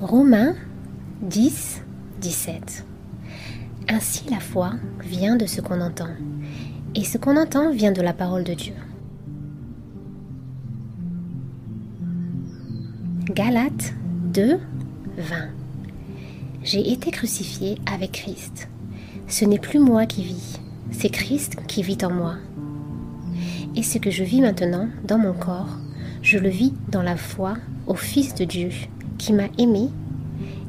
Romains 10, 17. Ainsi la foi vient de ce qu'on entend, et ce qu'on entend vient de la parole de Dieu. Galates 2, 20. J'ai été crucifié avec Christ. Ce n'est plus moi qui vis, c'est Christ qui vit en moi. Et ce que je vis maintenant dans mon corps, je le vis dans la foi au Fils de Dieu qui m'a aimé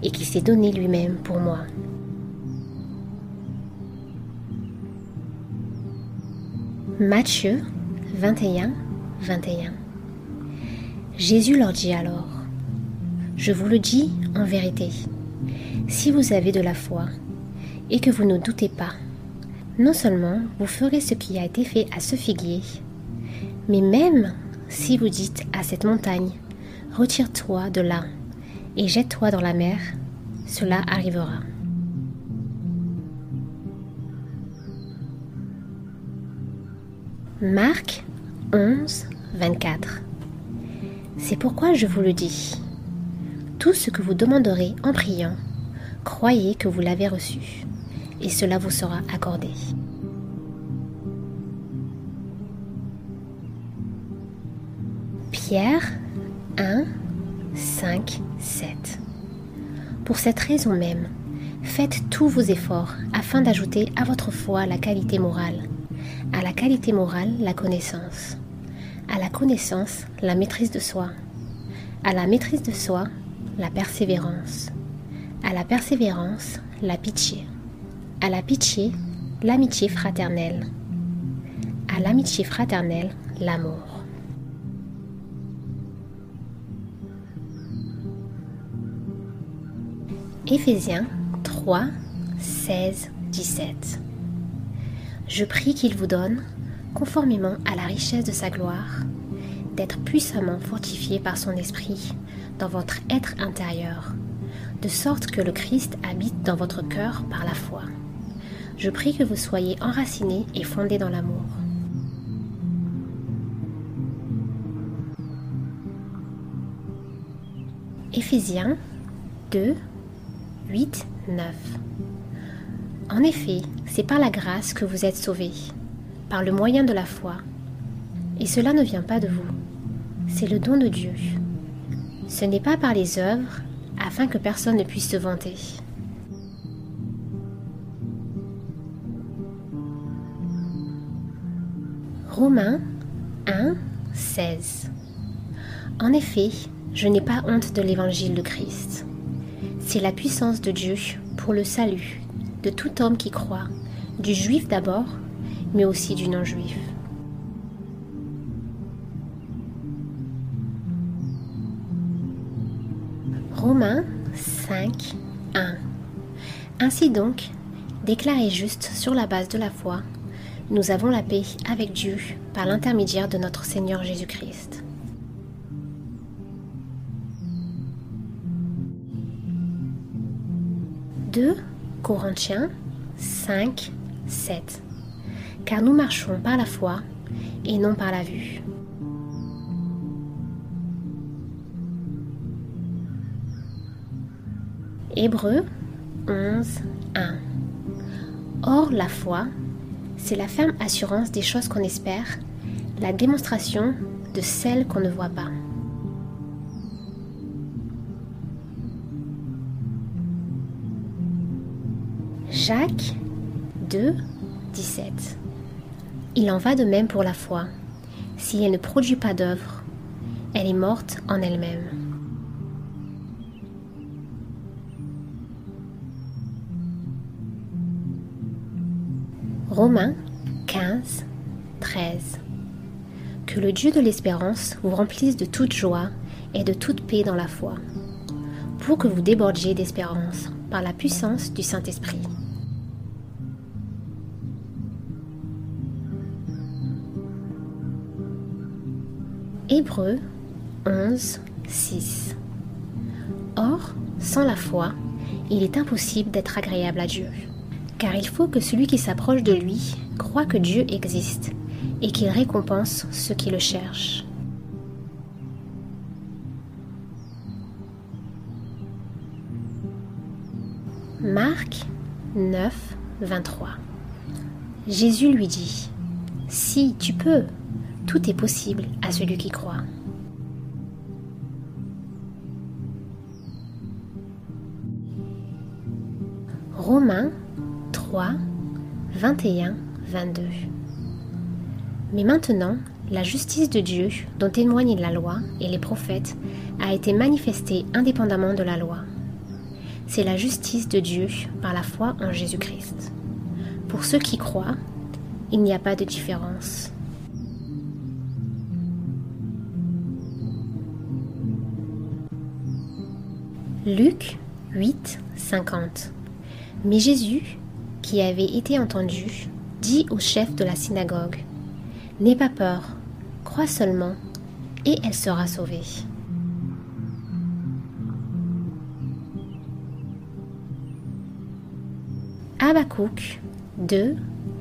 et qui s'est donné lui-même pour moi. Matthieu 21, 21. Jésus leur dit alors, Je vous le dis en vérité, si vous avez de la foi et que vous ne doutez pas, non seulement vous ferez ce qui a été fait à ce figuier, mais même si vous dites à cette montagne, retire-toi de là et jette-toi dans la mer, cela arrivera. Marc 11, 24 C'est pourquoi je vous le dis. Tout ce que vous demanderez en priant, croyez que vous l'avez reçu, et cela vous sera accordé. Pierre 1, 5, 7. Pour cette raison même, faites tous vos efforts afin d'ajouter à votre foi la qualité morale, à la qualité morale la connaissance, à la connaissance la maîtrise de soi, à la maîtrise de soi la persévérance, à la persévérance la pitié, à la pitié l'amitié fraternelle, à l'amitié fraternelle l'amour. Éphésiens 3, 16, 17. Je prie qu'il vous donne, conformément à la richesse de sa gloire, d'être puissamment fortifié par son esprit dans votre être intérieur, de sorte que le Christ habite dans votre cœur par la foi. Je prie que vous soyez enracinés et fondés dans l'amour. Éphésiens 2, 8, 9. En effet, c'est par la grâce que vous êtes sauvés, par le moyen de la foi. Et cela ne vient pas de vous, c'est le don de Dieu. Ce n'est pas par les œuvres, afin que personne ne puisse se vanter. Romains 1, 16. En effet, je n'ai pas honte de l'évangile de Christ c'est la puissance de Dieu pour le salut de tout homme qui croit, du juif d'abord, mais aussi du non-juif. Romains 5, 1 Ainsi donc, déclaré juste sur la base de la foi, nous avons la paix avec Dieu par l'intermédiaire de notre Seigneur Jésus-Christ. 2 Corinthiens 5, 7. Car nous marchons par la foi et non par la vue. Hébreu 11, 1. Or, la foi, c'est la ferme assurance des choses qu'on espère, la démonstration de celles qu'on ne voit pas. Jacques 2, 17. Il en va de même pour la foi. Si elle ne produit pas d'œuvre, elle est morte en elle-même. Romains 15, 13. Que le Dieu de l'espérance vous remplisse de toute joie et de toute paix dans la foi, pour que vous débordiez d'espérance par la puissance du Saint-Esprit. Hébreu 11, 6. Or, sans la foi, il est impossible d'être agréable à Dieu, car il faut que celui qui s'approche de lui croit que Dieu existe et qu'il récompense ceux qui le cherchent. Marc 9, 23. Jésus lui dit, Si tu peux, tout est possible à celui qui croit. Romains 3, 21, 22. Mais maintenant, la justice de Dieu, dont témoignent la loi et les prophètes, a été manifestée indépendamment de la loi. C'est la justice de Dieu par la foi en Jésus-Christ. Pour ceux qui croient, il n'y a pas de différence. Luc 8, 50 Mais Jésus, qui avait été entendu, dit au chef de la synagogue, N'aie pas peur, crois seulement, et elle sera sauvée. Habakkuk 2,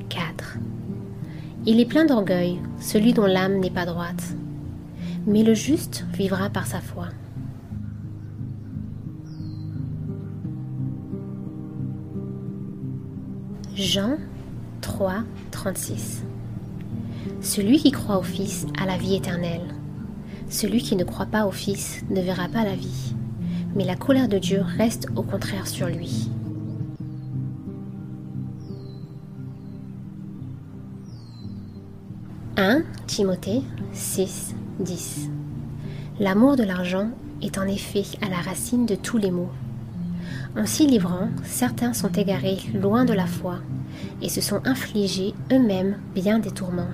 4 Il est plein d'orgueil, celui dont l'âme n'est pas droite, mais le juste vivra par sa foi. Jean 3, 36 Celui qui croit au Fils a la vie éternelle. Celui qui ne croit pas au Fils ne verra pas la vie, mais la colère de Dieu reste au contraire sur lui. 1 Timothée 6, 10 L'amour de l'argent est en effet à la racine de tous les maux. En s'y livrant, certains sont égarés loin de la foi et se sont infligés eux-mêmes bien des tourments.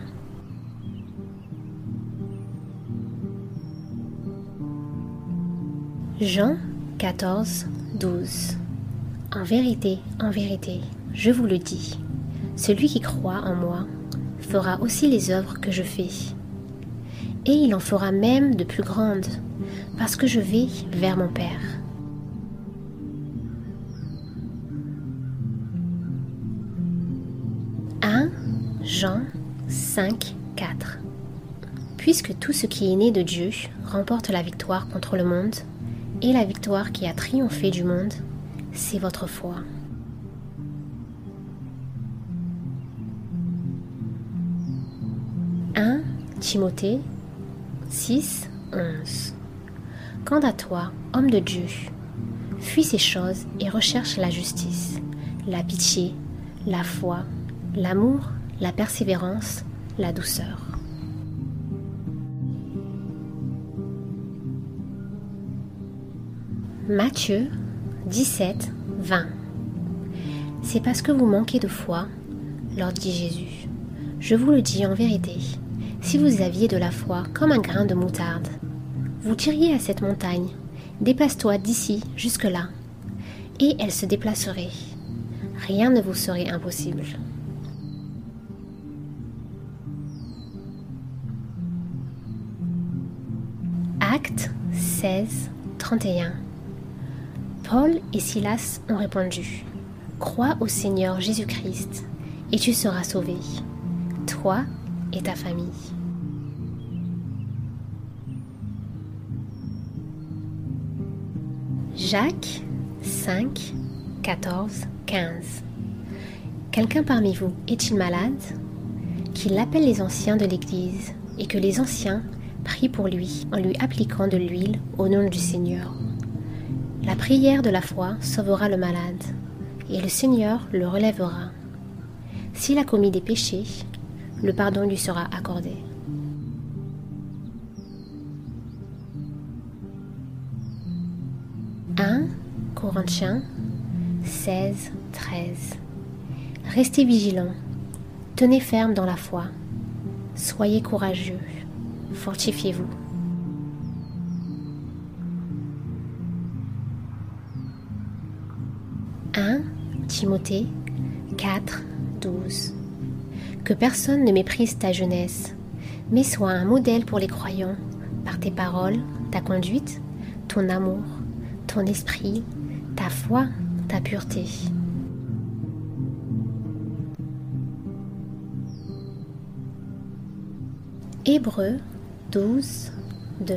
Jean 14, 12 En vérité, en vérité, je vous le dis, celui qui croit en moi fera aussi les œuvres que je fais. Et il en fera même de plus grandes, parce que je vais vers mon Père. Jean 5, 4 Puisque tout ce qui est né de Dieu remporte la victoire contre le monde, et la victoire qui a triomphé du monde, c'est votre foi. 1 Timothée 6, 11 Quant à toi, homme de Dieu, fuis ces choses et recherche la justice, la pitié, la foi, l'amour, la persévérance, la douceur. Matthieu 17, 20 C'est parce que vous manquez de foi, leur dit Jésus. Je vous le dis en vérité, si vous aviez de la foi comme un grain de moutarde, vous diriez à cette montagne, déplace-toi d'ici jusque-là, et elle se déplacerait. Rien ne vous serait impossible. 16, 31 Paul et Silas ont répondu, Crois au Seigneur Jésus-Christ, et tu seras sauvé, toi et ta famille. Jacques 5, 14, 15 Quelqu'un parmi vous est-il malade? Qu'il appelle les anciens de l'Église et que les anciens prient pour lui en lui appliquant de l'huile au nom du Seigneur. La prière de la foi sauvera le malade et le Seigneur le relèvera. S'il a commis des péchés, le pardon lui sera accordé. « 1 Corinthiens 16, 13 Restez vigilants, tenez ferme dans la foi, soyez courageux, fortifiez-vous. 1 Timothée 4, 12 que personne ne méprise ta jeunesse, mais sois un modèle pour les croyants par tes paroles, ta conduite, ton amour, ton esprit, ta foi, ta pureté. Hébreu 12, 2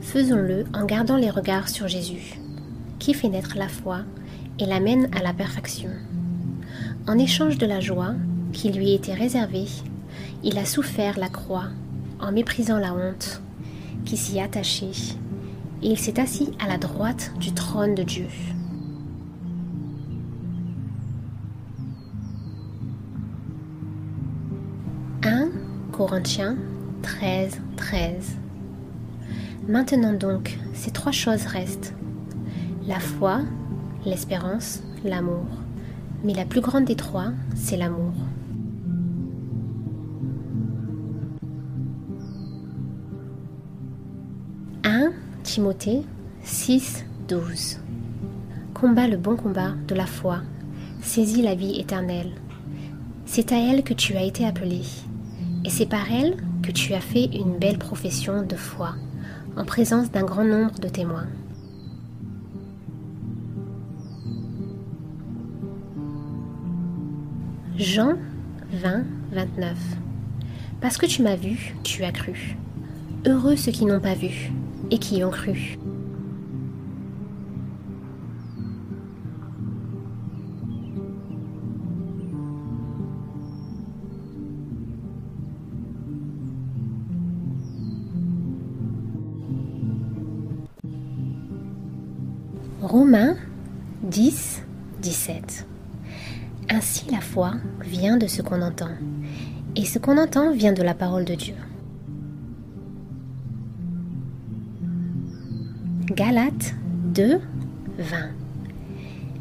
Faisons-le en gardant les regards sur Jésus, qui fait naître la foi et l'amène à la perfection. En échange de la joie qui lui était réservée, il a souffert la croix en méprisant la honte qui s'y attachait, et il s'est assis à la droite du trône de Dieu. 1 Corinthiens 13, 13 Maintenant donc, ces trois choses restent. La foi, l'espérance, l'amour. Mais la plus grande des trois, c'est l'amour. Timothée 6, 12 Combat le bon combat de la foi, saisis la vie éternelle. C'est à elle que tu as été appelé, et c'est par elle que tu as fait une belle profession de foi, en présence d'un grand nombre de témoins. Jean 20, 29 Parce que tu m'as vu, tu as cru. Heureux ceux qui n'ont pas vu et qui ont cru. Romains 10, 17. Ainsi la foi vient de ce qu'on entend, et ce qu'on entend vient de la parole de Dieu. Galates 2, 20.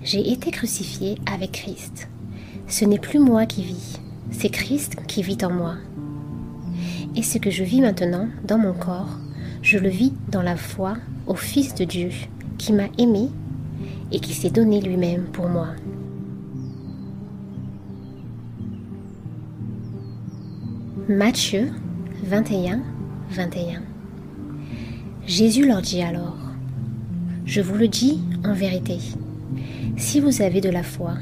J'ai été crucifié avec Christ. Ce n'est plus moi qui vis, c'est Christ qui vit en moi. Et ce que je vis maintenant dans mon corps, je le vis dans la foi au Fils de Dieu qui m'a aimé et qui s'est donné lui-même pour moi. Matthieu 21, 21. Jésus leur dit alors, je vous le dis en vérité, si vous avez de la foi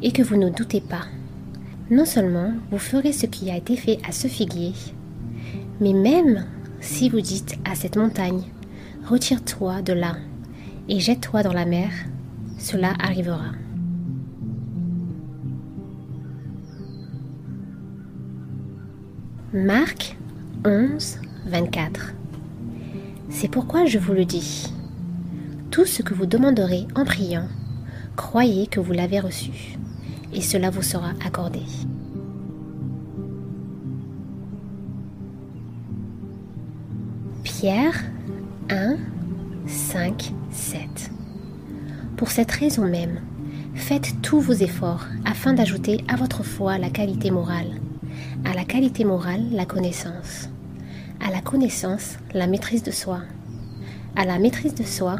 et que vous ne doutez pas, non seulement vous ferez ce qui a été fait à ce figuier, mais même si vous dites à cette montagne, retire-toi de là et jette-toi dans la mer, cela arrivera. Marc 11, 24 C'est pourquoi je vous le dis tout ce que vous demanderez en priant, croyez que vous l'avez reçu, et cela vous sera accordé. Pierre 1, 5, 7. Pour cette raison même, faites tous vos efforts afin d'ajouter à votre foi la qualité morale, à la qualité morale la connaissance, à la connaissance la maîtrise de soi, à la maîtrise de soi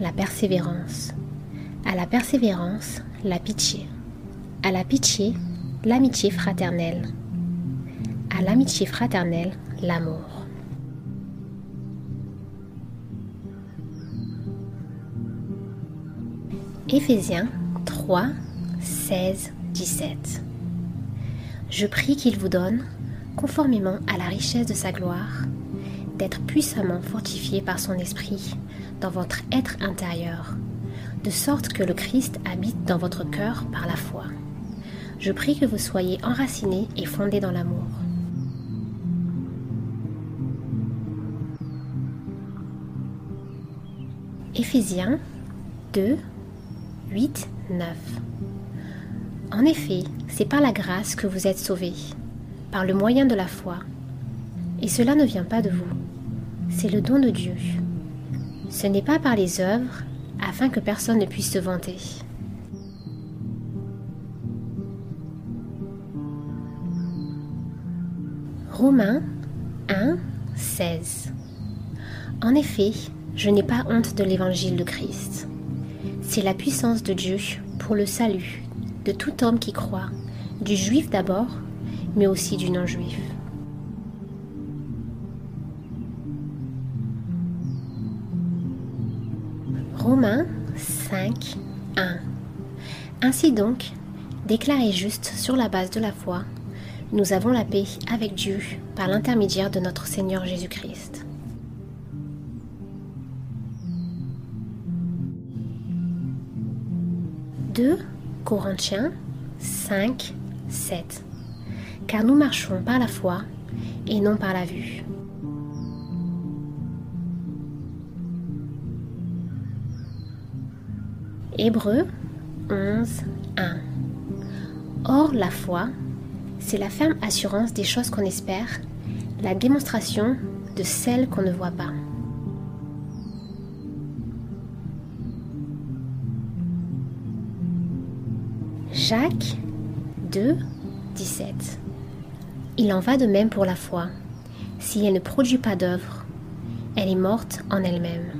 la persévérance. À la persévérance, la pitié. À la pitié, l'amitié fraternelle. À l'amitié fraternelle, l'amour. Éphésiens 3, 16, 17. Je prie qu'il vous donne, conformément à la richesse de sa gloire, d'être puissamment fortifié par son esprit dans votre être intérieur, de sorte que le Christ habite dans votre cœur par la foi. Je prie que vous soyez enracinés et fondés dans l'amour. Éphésiens 2, 8, 9. En effet, c'est par la grâce que vous êtes sauvés, par le moyen de la foi. Et cela ne vient pas de vous, c'est le don de Dieu ce n'est pas par les œuvres, afin que personne ne puisse se vanter. Romains 1, 16 En effet, je n'ai pas honte de l'évangile de Christ. C'est la puissance de Dieu pour le salut de tout homme qui croit, du juif d'abord, mais aussi du non-juif. Romains 5, 1. Ainsi donc, déclaré juste sur la base de la foi, nous avons la paix avec Dieu par l'intermédiaire de notre Seigneur Jésus-Christ. 2 Corinthiens 5, 7. Car nous marchons par la foi et non par la vue. Hébreu 11, 1. Or, la foi, c'est la ferme assurance des choses qu'on espère, la démonstration de celles qu'on ne voit pas. Jacques 2, 17. Il en va de même pour la foi. Si elle ne produit pas d'œuvre, elle est morte en elle-même.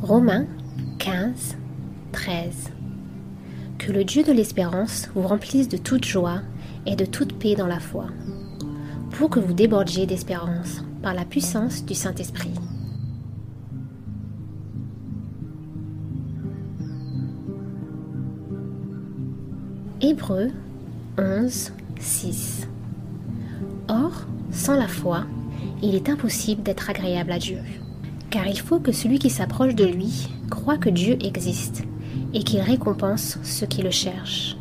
Romains 15, 13. Que le Dieu de l'espérance vous remplisse de toute joie et de toute paix dans la foi, pour que vous débordiez d'espérance par la puissance du Saint-Esprit. Hébreu 11, 6 Or, sans la foi, il est impossible d'être agréable à Dieu, car il faut que celui qui s'approche de lui croit que Dieu existe et qu'il récompense ceux qui le cherchent.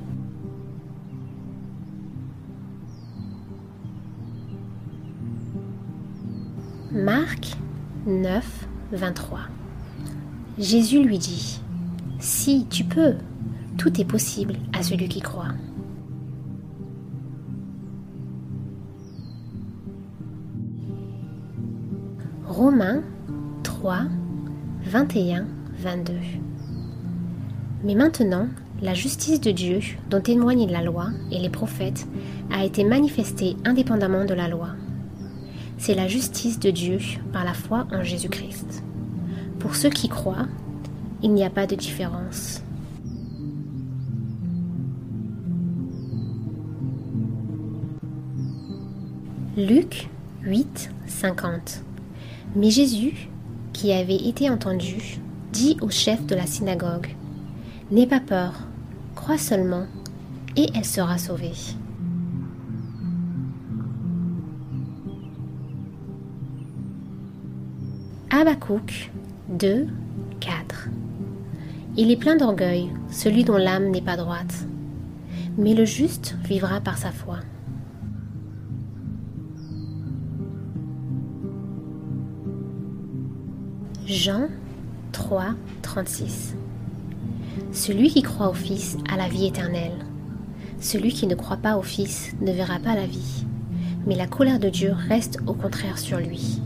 Marc 9, 23 Jésus lui dit, Si tu peux, tout est possible à celui qui croit. Romains 3, 21, 22 Mais maintenant, la justice de Dieu, dont témoignent la loi et les prophètes, a été manifestée indépendamment de la loi. C'est la justice de Dieu par la foi en Jésus-Christ. Pour ceux qui croient, il n'y a pas de différence. Luc 8, 50. Mais Jésus, qui avait été entendu, dit au chef de la synagogue, N'aie pas peur, crois seulement, et elle sera sauvée. Habakkuk 2, 4. Il est plein d'orgueil, celui dont l'âme n'est pas droite, mais le juste vivra par sa foi. Jean 3, 36 Celui qui croit au Fils a la vie éternelle. Celui qui ne croit pas au Fils ne verra pas la vie, mais la colère de Dieu reste au contraire sur lui.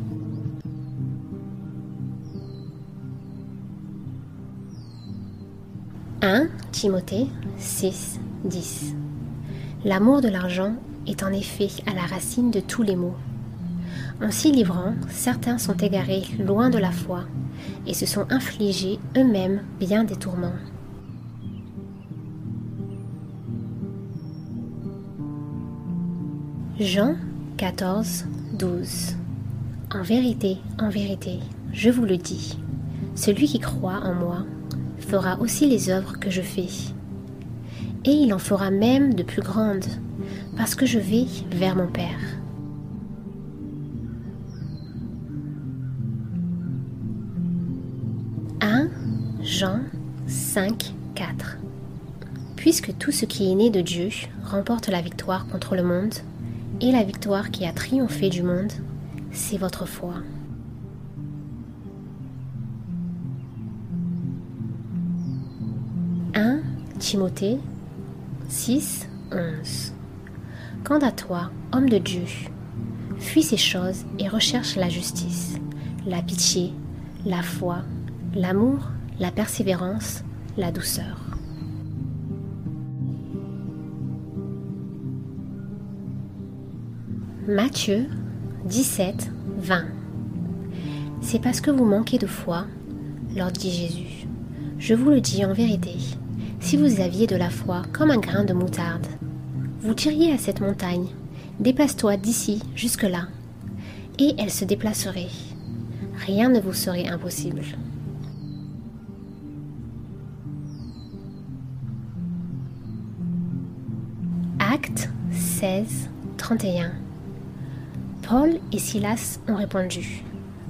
« 1 Timothée 6, 10 L'amour de l'argent est en effet à la racine de tous les maux. En s'y livrant, certains sont égarés loin de la foi et se sont infligés eux-mêmes bien des tourments. Jean 14, 12 En vérité, en vérité, je vous le dis, celui qui croit en moi fera aussi les œuvres que je fais. Et il en fera même de plus grandes, parce que je vais vers mon Père. Jean 5, 4 Puisque tout ce qui est né de Dieu remporte la victoire contre le monde, et la victoire qui a triomphé du monde, c'est votre foi. « 1 Timothée 6, 11 Quant à toi, homme de Dieu, fuis ces choses et recherche la justice, la pitié, la foi, l'amour, la persévérance, la douceur. Matthieu 17, 20 C'est parce que vous manquez de foi, leur dit Jésus. Je vous le dis en vérité, si vous aviez de la foi comme un grain de moutarde, vous diriez à cette montagne, déplace-toi d'ici jusque-là, et elle se déplacerait. Rien ne vous serait impossible. 16, 31. Paul et Silas ont répondu,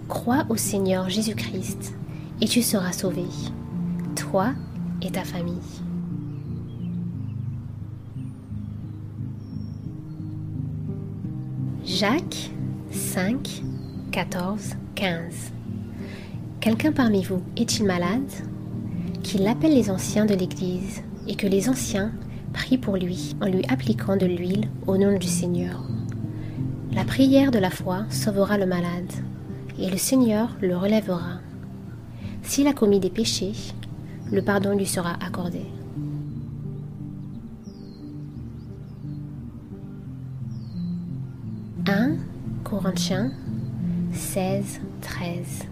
Crois au Seigneur Jésus-Christ, et tu seras sauvé, toi et ta famille. Jacques 5, 14, 15. Quelqu'un parmi vous est-il malade? Qu'il appelle les anciens de l'Église et que les anciens prient pour lui en lui appliquant de l'huile au nom du Seigneur. La prière de la foi sauvera le malade et le Seigneur le relèvera. S'il a commis des péchés, le pardon lui sera accordé. 1 Corinthiens 16, 13.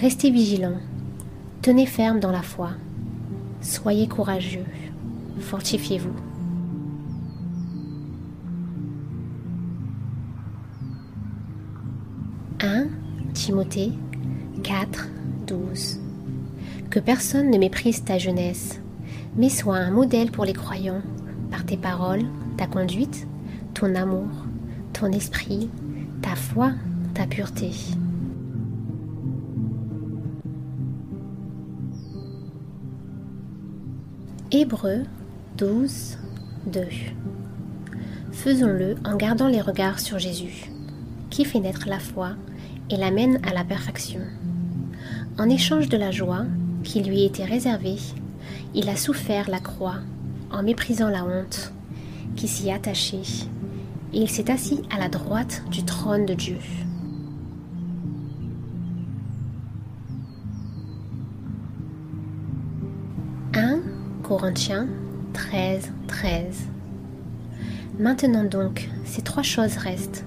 Restez vigilants, tenez ferme dans la foi, soyez courageux, fortifiez-vous. 1 Timothée 4, 12. Que personne ne méprise ta jeunesse, mais sois un modèle pour les croyants par tes paroles, ta conduite, ton amour, ton esprit, ta foi, ta pureté. Hébreu 12, 2 Faisons-le en gardant les regards sur Jésus, qui fait naître la foi et l'amène à la perfection. En échange de la joie qui lui était réservée, il a souffert la croix en méprisant la honte qui s'y attachait et il s'est assis à la droite du trône de Dieu. « 1 Corinthiens 13, 13 Maintenant donc, ces trois choses restent.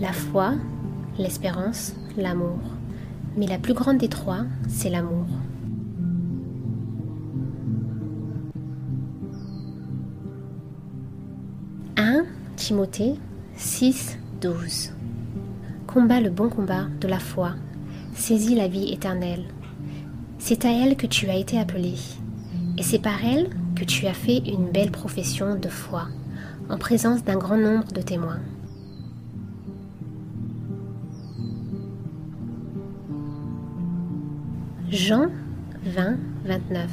La foi, l'espérance, l'amour. Mais la plus grande des trois, c'est l'amour. 1 Timothée 6, 12 Combat le bon combat de la foi, saisis la vie éternelle. C'est à elle que tu as été appelé, et c'est par elle que tu as fait une belle profession de foi, en présence d'un grand nombre de témoins. Jean 20, 29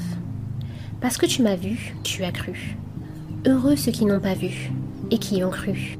Parce que tu m'as vu, tu as cru. Heureux ceux qui n'ont pas vu et qui ont cru.